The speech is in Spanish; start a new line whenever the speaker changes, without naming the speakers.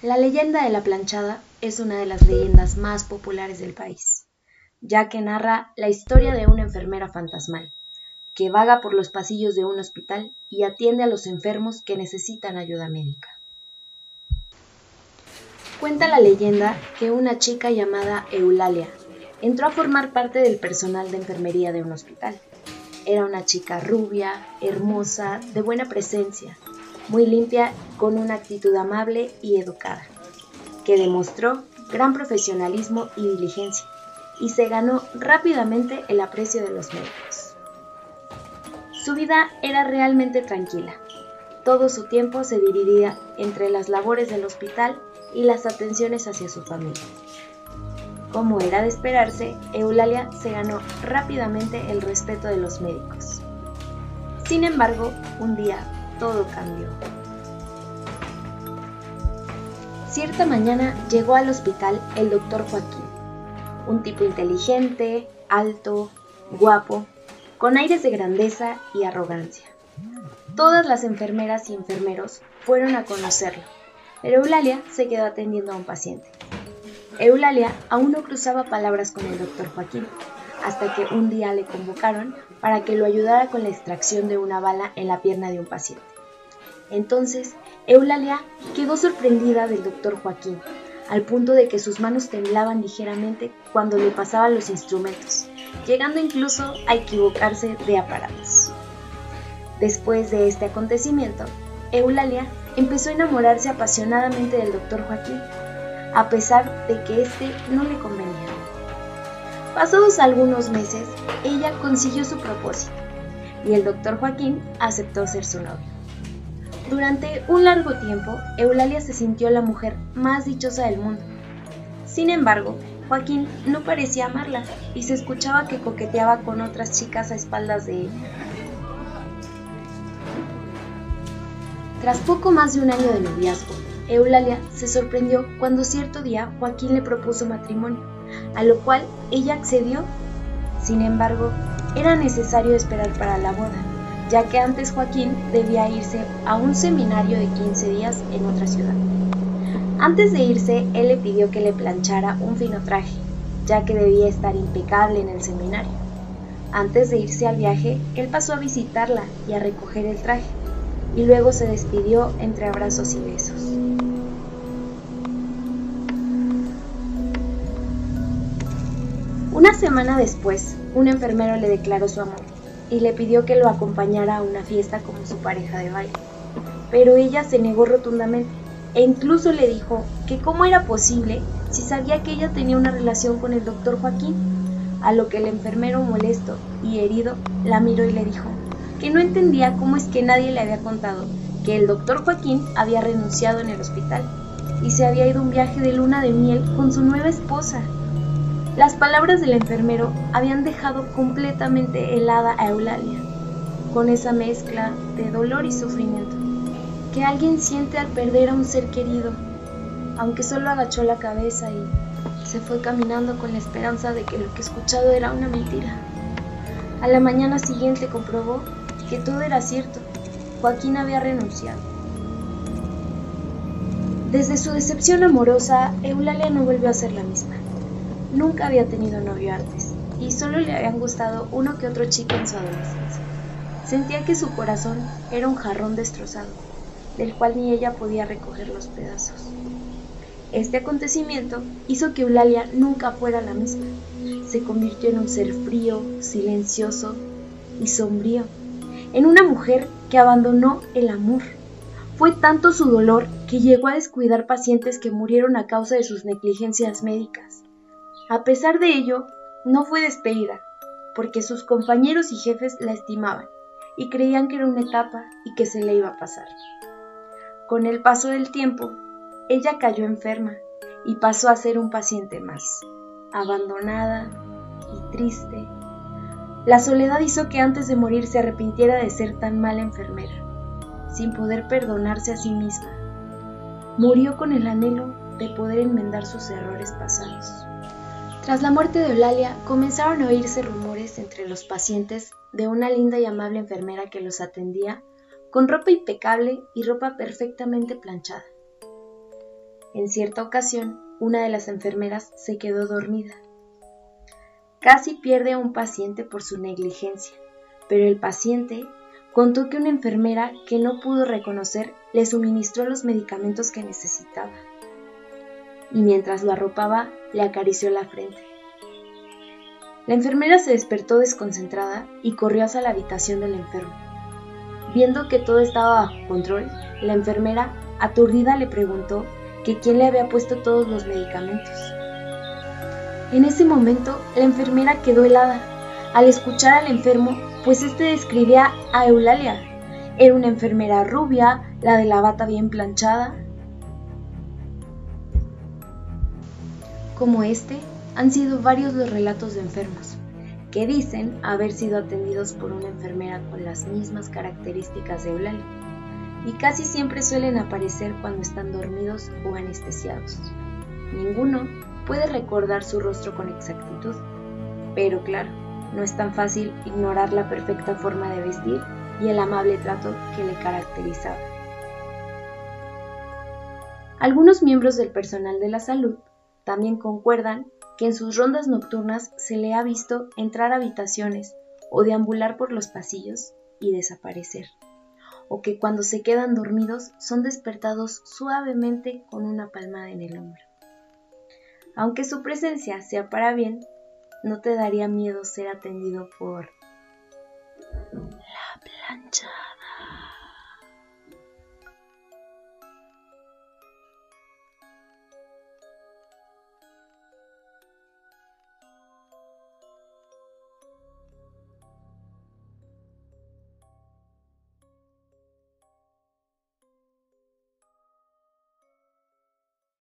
La leyenda de la planchada es una de las leyendas más populares del país, ya que narra la historia de una enfermera fantasmal, que vaga por los pasillos de un hospital y atiende a los enfermos que necesitan ayuda médica. Cuenta la leyenda que una chica llamada Eulalia entró a formar parte del personal de enfermería de un hospital. Era una chica rubia, hermosa, de buena presencia, muy limpia, con una actitud amable y educada, que demostró gran profesionalismo y diligencia, y se ganó rápidamente el aprecio de los médicos. Su vida era realmente tranquila. Todo su tiempo se dividía entre las labores del hospital y las atenciones hacia su familia. Como era de esperarse, Eulalia se ganó rápidamente el respeto de los médicos. Sin embargo, un día todo cambió. Cierta mañana llegó al hospital el doctor Joaquín, un tipo inteligente, alto, guapo, con aires de grandeza y arrogancia. Todas las enfermeras y enfermeros fueron a conocerlo, pero Eulalia se quedó atendiendo a un paciente. Eulalia aún no cruzaba palabras con el doctor Joaquín, hasta que un día le convocaron para que lo ayudara con la extracción de una bala en la pierna de un paciente. Entonces, Eulalia quedó sorprendida del doctor Joaquín, al punto de que sus manos temblaban ligeramente cuando le pasaban los instrumentos, llegando incluso a equivocarse de aparatos. Después de este acontecimiento, Eulalia empezó a enamorarse apasionadamente del doctor Joaquín, a pesar de que éste no le convenía. Pasados algunos meses, ella consiguió su propósito y el doctor Joaquín aceptó ser su novio. Durante un largo tiempo, Eulalia se sintió la mujer más dichosa del mundo. Sin embargo, Joaquín no parecía amarla y se escuchaba que coqueteaba con otras chicas a espaldas de ella. Tras poco más de un año de noviazgo, Eulalia se sorprendió cuando cierto día Joaquín le propuso matrimonio, a lo cual ella accedió. Sin embargo, era necesario esperar para la boda, ya que antes Joaquín debía irse a un seminario de 15 días en otra ciudad. Antes de irse, él le pidió que le planchara un fino traje, ya que debía estar impecable en el seminario. Antes de irse al viaje, él pasó a visitarla y a recoger el traje, y luego se despidió entre abrazos y besos. Una semana después, un enfermero le declaró su amor y le pidió que lo acompañara a una fiesta como su pareja de baile. Pero ella se negó rotundamente e incluso le dijo que cómo era posible si sabía que ella tenía una relación con el doctor Joaquín, a lo que el enfermero molesto y herido la miró y le dijo que no entendía cómo es que nadie le había contado que el doctor Joaquín había renunciado en el hospital y se había ido un viaje de luna de miel con su nueva esposa. Las palabras del enfermero habían dejado completamente helada a Eulalia, con esa mezcla de dolor y sufrimiento que alguien siente al perder a un ser querido, aunque solo agachó la cabeza y se fue caminando con la esperanza de que lo que escuchado era una mentira. A la mañana siguiente comprobó que todo era cierto. Joaquín había renunciado. Desde su decepción amorosa, Eulalia no volvió a ser la misma. Nunca había tenido novio antes y solo le habían gustado uno que otro chico en su adolescencia. Sentía que su corazón era un jarrón destrozado, del cual ni ella podía recoger los pedazos. Este acontecimiento hizo que Eulalia nunca fuera la misma. Se convirtió en un ser frío, silencioso y sombrío, en una mujer que abandonó el amor. Fue tanto su dolor que llegó a descuidar pacientes que murieron a causa de sus negligencias médicas. A pesar de ello, no fue despedida, porque sus compañeros y jefes la estimaban y creían que era una etapa y que se le iba a pasar. Con el paso del tiempo, ella cayó enferma y pasó a ser un paciente más, abandonada y triste. La soledad hizo que antes de morir se arrepintiera de ser tan mala enfermera, sin poder perdonarse a sí misma. Murió con el anhelo de poder enmendar sus errores pasados. Tras la muerte de Eulalia, comenzaron a oírse rumores entre los pacientes de una linda y amable enfermera que los atendía con ropa impecable y ropa perfectamente planchada. En cierta ocasión, una de las enfermeras se quedó dormida. Casi pierde a un paciente por su negligencia, pero el paciente contó que una enfermera que no pudo reconocer le suministró los medicamentos que necesitaba. Y mientras lo arropaba, le acarició la frente. La enfermera se despertó desconcentrada y corrió hacia la habitación del enfermo. Viendo que todo estaba bajo control, la enfermera, aturdida, le preguntó que quién le había puesto todos los medicamentos. En ese momento, la enfermera quedó helada al escuchar al enfermo, pues este describía a Eulalia. Era una enfermera rubia, la de la bata bien planchada. Como este, han sido varios los relatos de enfermos que dicen haber sido atendidos por una enfermera con las mismas características de Eulalia, y casi siempre suelen aparecer cuando están dormidos o anestesiados. Ninguno puede recordar su rostro con exactitud, pero claro, no es tan fácil ignorar la perfecta forma de vestir y el amable trato que le caracterizaba. Algunos miembros del personal de la salud también concuerdan que en sus rondas nocturnas se le ha visto entrar a habitaciones o deambular por los pasillos y desaparecer, o que cuando se quedan dormidos son despertados suavemente con una palmada en el hombro. Aunque su presencia sea para bien, no te daría miedo ser atendido por la plancha.